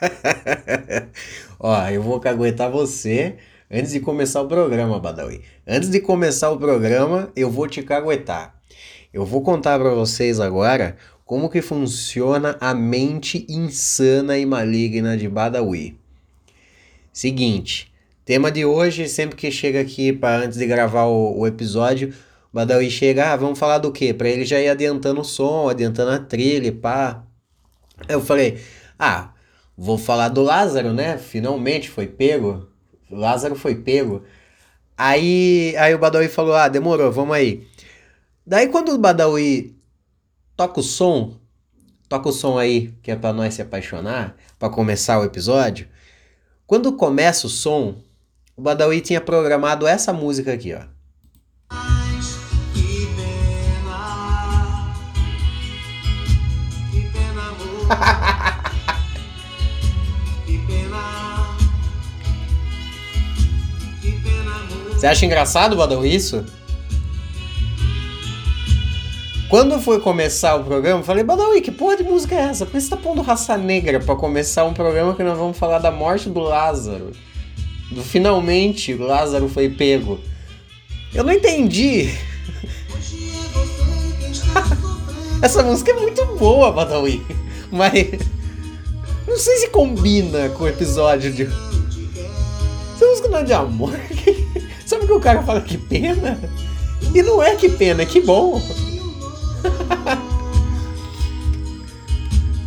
Ó, eu vou caguetar você antes de começar o programa, Badawi. Antes de começar o programa, eu vou te caguetar. Eu vou contar para vocês agora como que funciona a mente insana e maligna de Badawi. Seguinte, tema de hoje, sempre que chega aqui para antes de gravar o, o episódio, Badawi chega, ah, vamos falar do quê? Para ele já ir adiantando o som, adiantando a trilha, pá. Eu falei, ah, vou falar do Lázaro, né? Finalmente foi pego. O Lázaro foi pego. Aí, aí o Badawi falou: Ah, demorou, vamos aí. Daí quando o Badawi toca o som, toca o som aí, que é para nós se apaixonar, para começar o episódio. Quando começa o som, o Badawi tinha programado essa música aqui, ó. Que pena, que pena, Você acha engraçado, Badawi, isso? Quando foi começar o programa, eu falei, Badawi, que porra de música é essa? Por que você tá pondo raça negra pra começar um programa que nós vamos falar da morte do Lázaro? Do finalmente Lázaro foi pego. Eu não entendi. Essa música é muito boa, Badawi. Mas. Não sei se combina com o episódio de. Essa música não é de amor. Sabe que o cara fala que pena? E não é que pena, é que bom.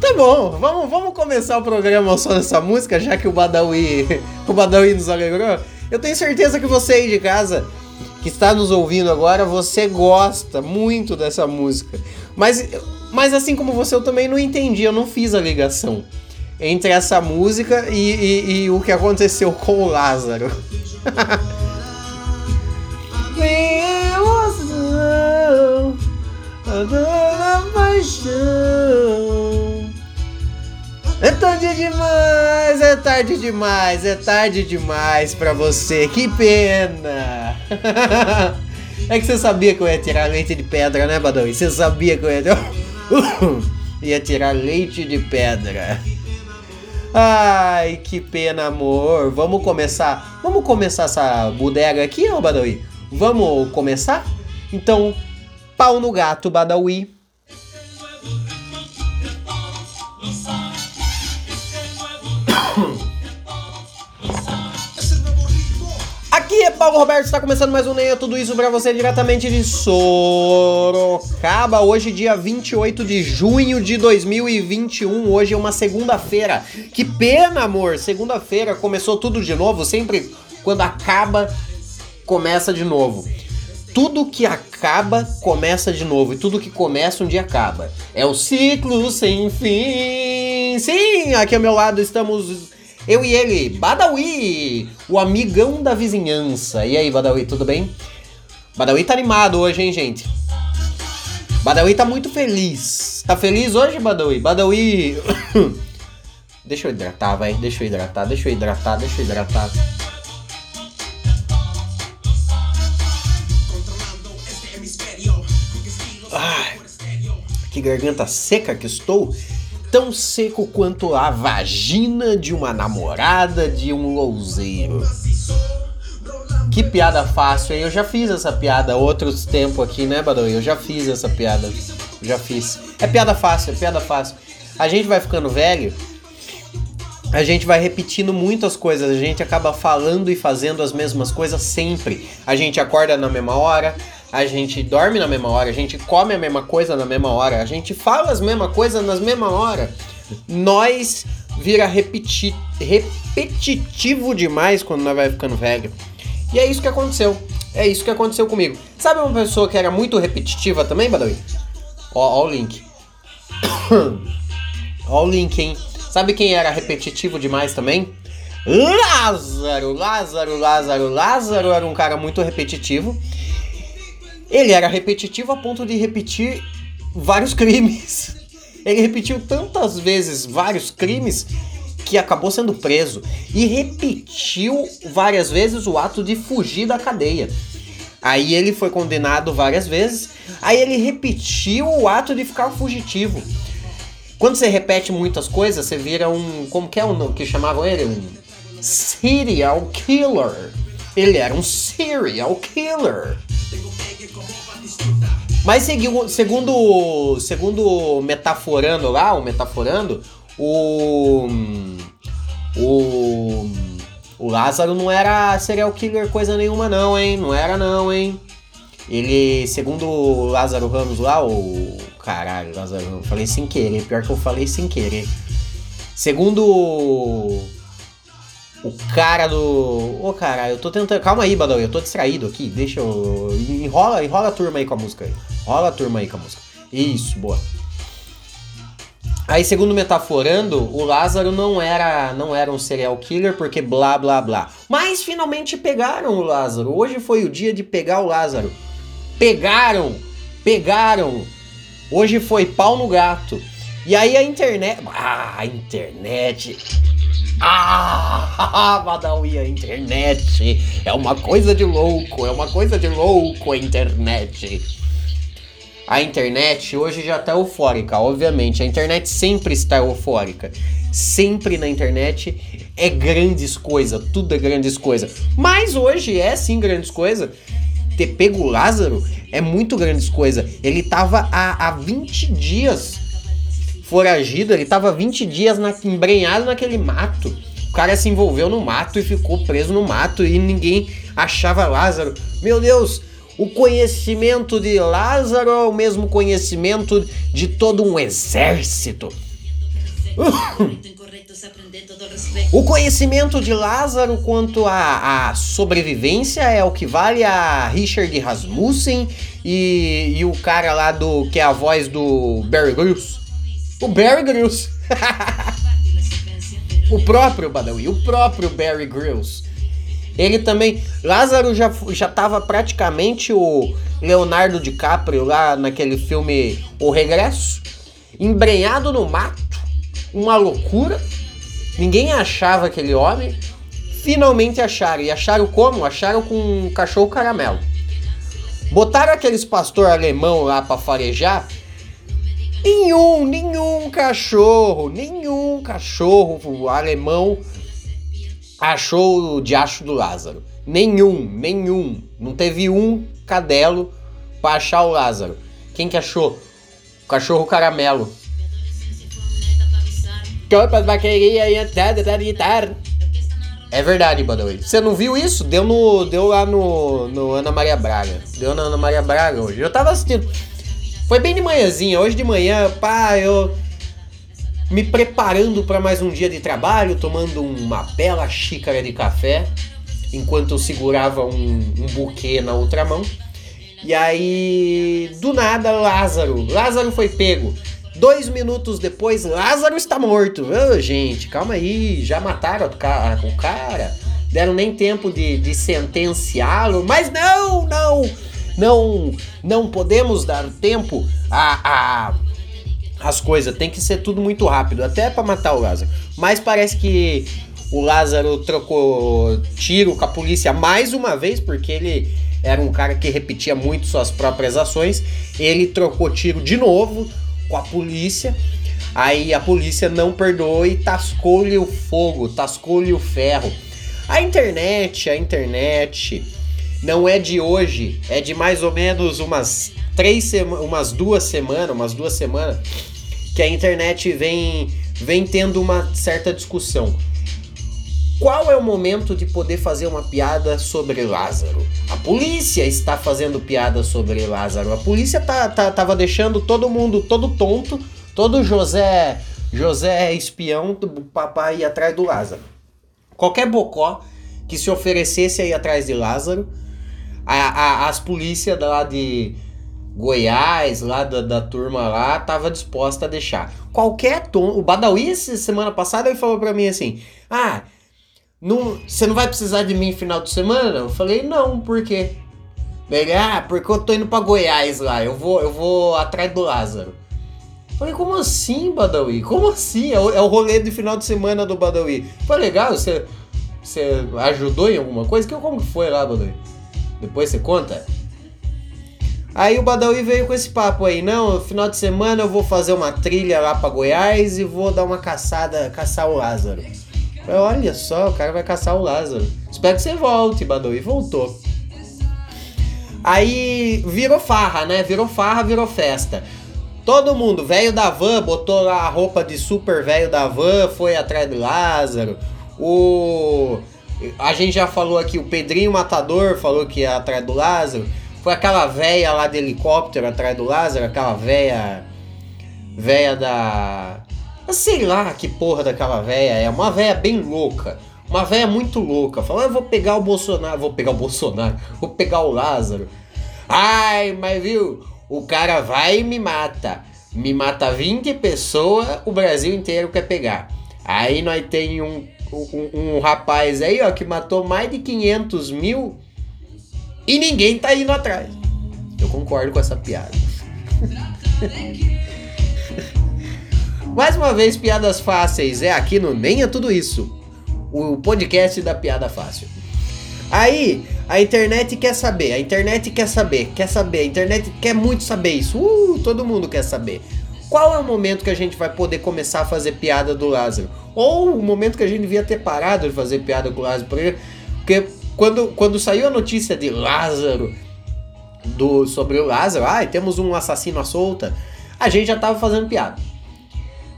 Tá bom, vamos, vamos começar o programa só nessa música, já que o Badawi, o Badawi nos alegrou. Eu tenho certeza que você aí de casa, que está nos ouvindo agora, você gosta muito dessa música. Mas, mas assim como você, eu também não entendi, eu não fiz a ligação entre essa música e, e- e o que aconteceu com o Lázaro. paixão. É tarde demais, é tarde demais, é tarde demais pra você, que pena! É que você sabia que eu ia tirar leite de pedra, né, Badawi? Você sabia que eu ia, ia tirar leite de pedra. Ai, que pena, amor. Vamos começar. Vamos começar essa bodega aqui, ô Badawi? Vamos começar? Então, pau no gato, Badawi. Aqui é Paulo Roberto, está começando mais um Neia Tudo Isso pra você diretamente de Sorocaba. Hoje, dia 28 de junho de 2021. Hoje é uma segunda-feira. Que pena, amor! Segunda-feira começou tudo de novo. Sempre quando acaba, começa de novo. Tudo que acaba, começa de novo. E tudo que começa, um dia acaba. É o ciclo sem fim. Sim, aqui ao meu lado estamos eu e ele, Badawi, o amigão da vizinhança. E aí, Badawi, tudo bem? Badawi tá animado hoje, hein, gente? Badawi tá muito feliz. Tá feliz hoje, Badawi? Badawi. deixa eu hidratar, vai. Deixa eu hidratar, deixa eu hidratar, deixa eu hidratar. Ai. estéreo. Que garganta seca que estou. Tão seco quanto a vagina de uma namorada de um louzeiro. Que piada fácil, hein? Eu já fiz essa piada outros tempos aqui, né, Badawi? Eu já fiz essa piada. Já fiz. É piada fácil, é piada fácil. A gente vai ficando velho, a gente vai repetindo muitas coisas, a gente acaba falando e fazendo as mesmas coisas sempre. A gente acorda na mesma hora, a gente dorme na mesma hora, a gente come a mesma coisa na mesma hora, a gente fala as mesmas coisas nas mesma hora. Nós vira repeti repetitivo demais quando nós vai ficando velho. E é isso que aconteceu. É isso que aconteceu comigo. Sabe uma pessoa que era muito repetitiva também, Badawi? Ó, ó o link. ó o link, hein? Sabe quem era repetitivo demais também? Lázaro! Lázaro, Lázaro, Lázaro era um cara muito repetitivo. Ele era repetitivo a ponto de repetir vários crimes. Ele repetiu tantas vezes vários crimes que acabou sendo preso e repetiu várias vezes o ato de fugir da cadeia. Aí ele foi condenado várias vezes, aí ele repetiu o ato de ficar fugitivo. Quando você repete muitas coisas, você vira um. Como que é o que chamavam ele? Um serial killer. Ele era um serial killer. Mas segundo, segundo metaforando lá, o metaforando, o o o Lázaro não era serial killer coisa nenhuma não, hein? Não era não, hein? Ele, segundo o Lázaro Ramos lá, o caralho, Lázaro Ramos, falei sem querer, pior que eu falei sem querer. Segundo o cara do. Ô caralho, eu tô tentando. Calma aí, Badawi, eu tô distraído aqui. Deixa eu. Enrola, enrola a turma aí com a música aí. Rola a turma aí com a música. Isso, boa. Aí, segundo Metaforando, o Lázaro não era, não era um serial killer porque blá blá blá. Mas finalmente pegaram o Lázaro. Hoje foi o dia de pegar o Lázaro. Pegaram! Pegaram! Hoje foi pau no gato. E aí a internet. Ah, a internet. Ah, Badawi, a internet. É uma coisa de louco, é uma coisa de louco a internet. A internet hoje já tá eufórica, obviamente. A internet sempre está eufórica. Sempre na internet é grandes coisas, tudo é grandes coisas. Mas hoje é sim grandes coisas. Ter pego o Lázaro é muito grandes coisas. Ele tava há, há 20 dias foragido, ele tava 20 dias na, embrenhado naquele mato. O cara se envolveu no mato e ficou preso no mato e ninguém achava Lázaro. Meu Deus, o conhecimento de Lázaro é o mesmo conhecimento de todo um exército. O conhecimento de Lázaro quanto à, à sobrevivência é o que vale a Richard Rasmussen e, e o cara lá do que é a voz do Barry Grylls. O Barry Grylls. o próprio Badawi, o próprio Barry Grylls. Ele também. Lázaro já, já tava praticamente o Leonardo DiCaprio lá naquele filme O Regresso. Embrenhado no mato. Uma loucura. Ninguém achava aquele homem. Finalmente acharam. E acharam como? Acharam com um cachorro caramelo. Botaram aqueles pastor alemão lá pra farejar. Nenhum, nenhum cachorro, nenhum cachorro alemão achou o diacho do Lázaro. Nenhum, nenhum. Não teve um cadelo pra achar o Lázaro. Quem que achou? O cachorro caramelo. Copas vaqueria e. É verdade, Badawi. Você não viu isso? Deu no. Deu lá no, no Ana Maria Braga. Deu na Ana Maria Braga hoje. Eu tava assistindo. Foi bem de manhãzinha. Hoje de manhã, pá, eu. Me preparando para mais um dia de trabalho, tomando uma bela xícara de café, enquanto eu segurava um, um buquê na outra mão. E aí, do nada, Lázaro. Lázaro foi pego. Dois minutos depois, Lázaro está morto. Ô, gente, calma aí. Já mataram o cara. Deram nem tempo de, de sentenciá-lo. Mas não, não. Não, não podemos dar tempo a, a as coisas. Tem que ser tudo muito rápido, até pra matar o Lázaro. Mas parece que o Lázaro trocou tiro com a polícia mais uma vez, porque ele era um cara que repetia muito suas próprias ações. Ele trocou tiro de novo com a polícia. Aí a polícia não perdoou e tascou-lhe o fogo, tascou-lhe o ferro. A internet, a internet não é de hoje, é de mais ou menos umas três semanas, umas duas semanas, umas duas semanas que a internet vem vem tendo uma certa discussão. Qual é o momento de poder fazer uma piada sobre Lázaro? A polícia está fazendo piada sobre Lázaro. A polícia tá, tá, tava deixando todo mundo todo tonto, todo José José espião papai atrás do Lázaro. Qualquer bocó que se oferecesse aí atrás de Lázaro, a, a- as polícias lá de Goiás, lá da, da turma lá, tava disposta a deixar. Qualquer tom. O Badawi, semana passada, ele falou pra mim assim: Ah, não, você não vai precisar de mim final de semana? Eu falei: Não, por quê? Ele, ah, porque eu tô indo pra Goiás lá, eu vou, eu vou atrás do Lázaro. Falei, como assim, Badawi? Como assim? É o, é o rolê de final de semana do Badawi. Foi legal, você, você ajudou em alguma coisa? Que, como que foi lá, Badawi? Depois você conta? Aí o Badawi veio com esse papo aí, não, no final de semana eu vou fazer uma trilha lá pra Goiás e vou dar uma caçada, caçar o Lázaro. Falei, olha só, o cara vai caçar o Lázaro. Espero que você volte, Badawi. Voltou. Aí virou farra, né? Virou farra, virou festa. Todo mundo, velho da van, botou lá a roupa de super velho da van, foi atrás do Lázaro. O. A gente já falou aqui, o Pedrinho Matador falou que ia atrás do Lázaro. Foi aquela véia lá de helicóptero atrás do Lázaro, aquela véia. Véia da. Sei lá que porra daquela véia é. Uma véia bem louca. Uma véia muito louca. Falou, eu vou pegar o Bolsonaro. Vou pegar o Bolsonaro. Vou pegar o Lázaro. Ai, mas viu? O cara vai e me mata. Me mata 20 pessoas, o Brasil inteiro quer pegar. Aí nós tem um, um, um rapaz aí, ó, que matou mais de 500 mil e ninguém tá indo atrás. Eu concordo com essa piada. Mais uma vez, piadas fáceis. É aqui no Nem é Tudo Isso. O podcast da piada fácil. Aí, a internet quer saber, a internet quer saber, quer saber, a internet quer muito saber isso. Uh, todo mundo quer saber. Qual é o momento que a gente vai poder começar a fazer piada do Lázaro? Ou o momento que a gente devia ter parado de fazer piada com o Lázaro? Porque quando, quando saiu a notícia de Lázaro, do, sobre o Lázaro, ah, temos um assassino à solta, a gente já tava fazendo piada.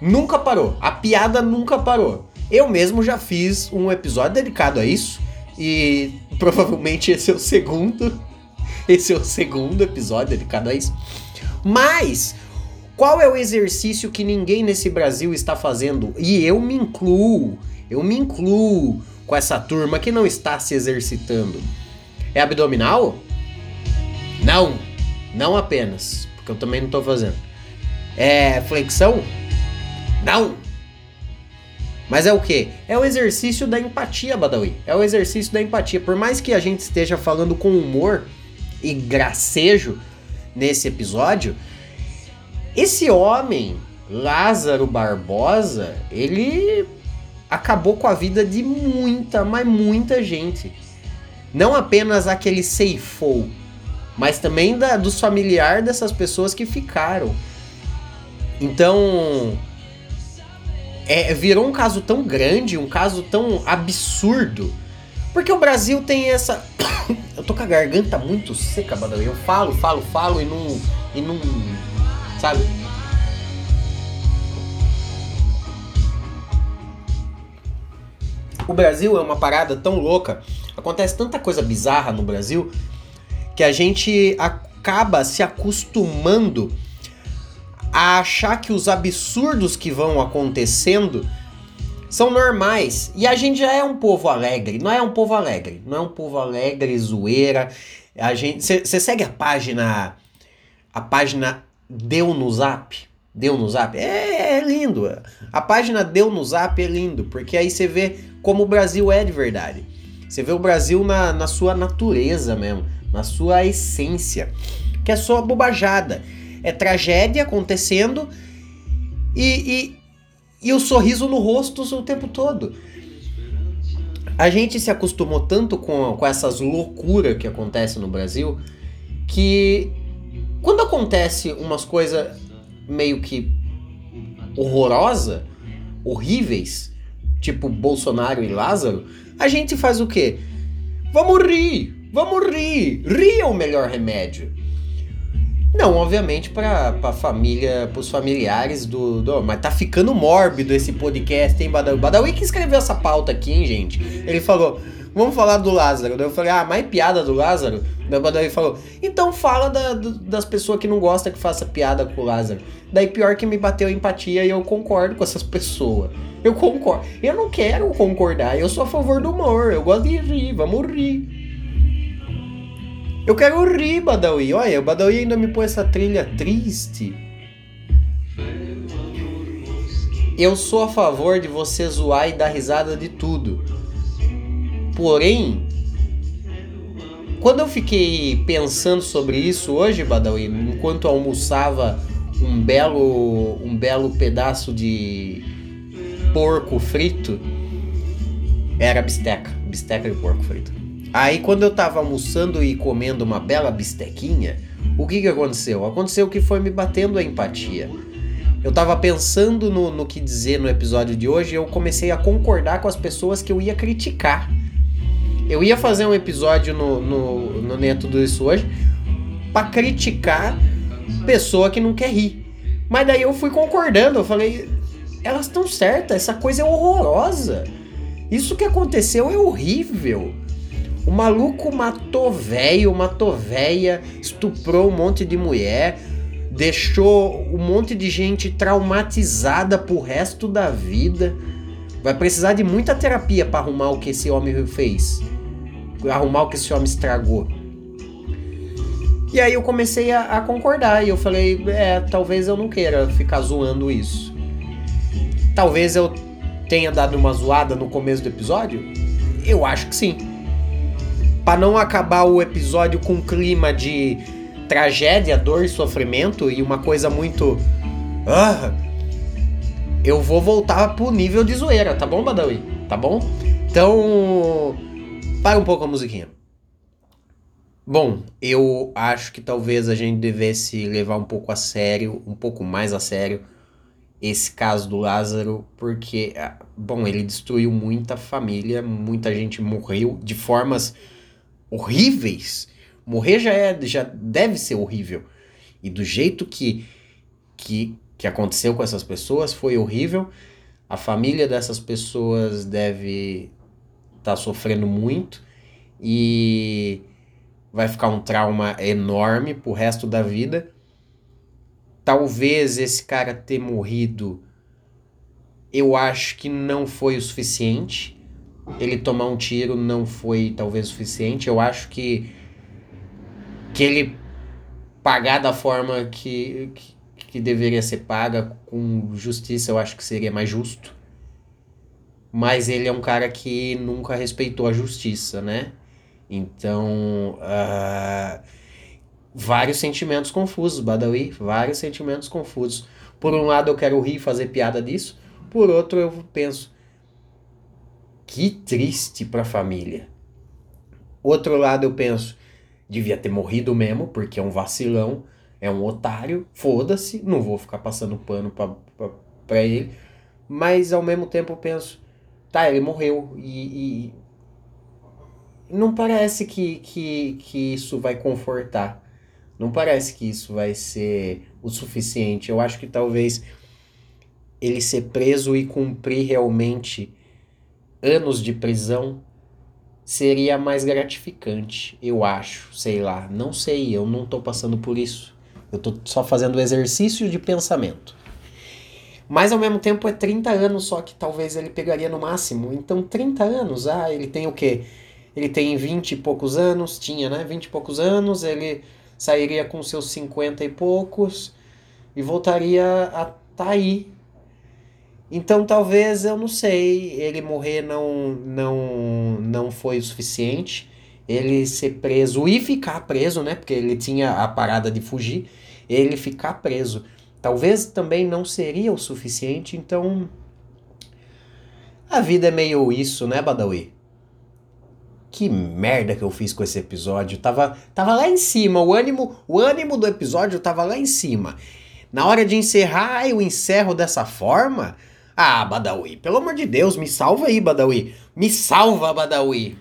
Nunca parou. A piada nunca parou. Eu mesmo já fiz um episódio dedicado a isso. E provavelmente esse é o segundo. Esse é o segundo episódio dedicado a isso. Mas qual é o exercício que ninguém nesse Brasil está fazendo? E eu me incluo. Eu me incluo com essa turma que não está se exercitando. É abdominal? Não. Não apenas. Porque eu também não estou fazendo. É flexão? Não. Mas é o que? É o exercício da empatia, Badawi. É o exercício da empatia. Por mais que a gente esteja falando com humor e gracejo nesse episódio, esse homem, Lázaro Barbosa, ele acabou com a vida de muita, mas muita gente. Não apenas aquele ceifou, mas também da, dos familiares dessas pessoas que ficaram. Então, é, virou um caso tão grande, um caso tão absurdo. Porque o Brasil tem essa. eu tô com a garganta muito seca, Badawi. Eu falo, falo, falo e não. E não. Sabe? O Brasil é uma parada tão louca. Acontece tanta coisa bizarra no Brasil que a gente acaba se acostumando a achar que os absurdos que vão acontecendo são normais. E a gente já é um povo alegre, não é um povo alegre, não é um povo alegre, zoeira. A gente, você segue a página a página Deu no Zap? Deu no Zap? É, é lindo. A página Deu no Zap é lindo, porque aí você vê como o Brasil é de verdade. Você vê o Brasil na, na sua natureza mesmo, na sua essência, que é só bobajada é tragédia acontecendo e, e, e o sorriso no rosto o tempo todo. A gente se acostumou tanto com, com essas loucuras que acontecem no Brasil que quando acontece umas coisas meio que horrorosa, horríveis, tipo Bolsonaro e Lázaro, a gente faz o quê? Vamos rir, vamos rir. Rir é o melhor remédio. Não, obviamente para a família, para os familiares do, do, Mas tá ficando mórbido esse podcast, hein, Badawi? Badawi que escreveu essa pauta aqui, hein, gente? Ele falou, vamos falar do Lázaro. Daí eu falei, ah, mais piada do Lázaro? Daí Badawi falou, então fala da, das pessoas que não gostam que faça piada com o Lázaro. Daí pior que me bateu empatia e eu concordo com essas pessoas. Eu concordo. Eu não quero concordar, eu sou a favor do humor, eu gosto de rir, vamos rir. Eu quero rir, Badawi. Olha, o Badawi ainda me põe essa trilha triste. Eu sou a favor de você zoar e dar risada de tudo. Porém, quando eu fiquei pensando sobre isso hoje, Badawi, enquanto almoçava um belo, um belo pedaço de porco frito, era bisteca, bisteca de porco frito. Aí quando eu tava almoçando e comendo uma bela bistequinha, o que, que aconteceu? Aconteceu que foi me batendo a empatia. Eu tava pensando no, no que dizer no episódio de hoje e eu comecei a concordar com as pessoas que eu ia criticar. Eu ia fazer um episódio no, no, no Nem Tudo Isso hoje pra criticar pessoa que não quer rir. Mas daí eu fui concordando, eu falei, elas estão certas, essa coisa é horrorosa. Isso que aconteceu é horrível. O maluco matou velho, matou véia, estuprou um monte de mulher, deixou um monte de gente traumatizada pro resto da vida. Vai precisar de muita terapia para arrumar o que esse homem fez. Arrumar o que esse homem estragou. E aí eu comecei a, a concordar e eu falei, é, talvez eu não queira ficar zoando isso. Talvez eu tenha dado uma zoada no começo do episódio? Eu acho que sim. Para não acabar o episódio com um clima de tragédia, dor e sofrimento e uma coisa muito. Ah, eu vou voltar pro nível de zoeira, tá bom, Badawi? Tá bom? Então. Para um pouco a musiquinha. Bom, eu acho que talvez a gente devesse levar um pouco a sério, um pouco mais a sério, esse caso do Lázaro, porque, ah, bom, ele destruiu muita família, muita gente morreu de formas horríveis. Morrer já é, já deve ser horrível. E do jeito que, que, que aconteceu com essas pessoas foi horrível. A família dessas pessoas deve tá sofrendo muito e vai ficar um trauma enorme pro resto da vida. Talvez esse cara ter morrido, eu acho que não foi o suficiente. Ele tomar um tiro não foi talvez o suficiente. Eu acho que que ele pagar da forma que, que, que deveria ser paga com justiça, eu acho que seria mais justo. Mas ele é um cara que nunca respeitou a justiça, né? Então, uh, vários sentimentos confusos, Badawi, vários sentimentos confusos. Por um lado, eu quero rir e fazer piada disso, por outro, eu penso, que triste para a família. Outro lado, eu penso, devia ter morrido mesmo, porque é um vacilão, é um otário, foda-se, não vou ficar passando pano pra ele. Mas ao mesmo tempo eu penso, tá, ele morreu e, e não parece que, que, que isso vai confortar. Não parece que isso vai ser o suficiente. Eu acho que talvez ele ser preso e cumprir realmente anos de prisão seria mais gratificante, eu acho, sei lá, não sei, eu não tô passando por isso. Eu tô só fazendo exercício de pensamento. Mas ao mesmo tempo é 30 anos só que talvez ele pegaria no máximo. Então 30 anos, ah, ele tem o quê? Ele tem 20 e poucos anos, tinha, né? 20 e poucos anos, ele sairia com seus 50 e poucos e voltaria a estar tá aí. Então talvez, eu não sei, ele morrer não, não, não foi o suficiente. Ele ser preso e ficar preso, né? Porque ele tinha a parada de fugir. Ele ficar preso. Talvez também não seria o suficiente, então. A vida é meio isso, né, Badawi? Que merda que eu fiz com esse episódio. Tava, tava lá em cima, o ânimo, o ânimo do episódio tava lá em cima. Na hora de encerrar, eu encerro dessa forma? Ah, Badawi, pelo amor de Deus, me salva aí, Badawi. Me salva, Badawi.